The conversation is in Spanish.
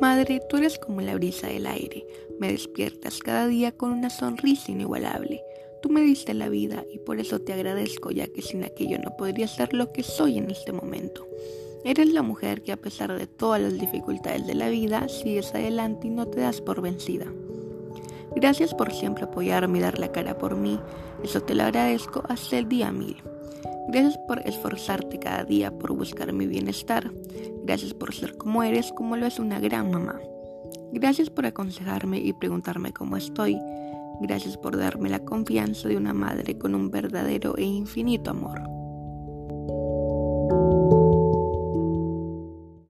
Madre, tú eres como la brisa del aire, me despiertas cada día con una sonrisa inigualable. Tú me diste la vida y por eso te agradezco, ya que sin aquello no podría ser lo que soy en este momento. Eres la mujer que a pesar de todas las dificultades de la vida, sigues adelante y no te das por vencida. Gracias por siempre apoyarme y dar la cara por mí, eso te lo agradezco hasta el día mil. Gracias por esforzarte cada día por buscar mi bienestar. Gracias por ser como eres, como lo es una gran mamá. Gracias por aconsejarme y preguntarme cómo estoy. Gracias por darme la confianza de una madre con un verdadero e infinito amor.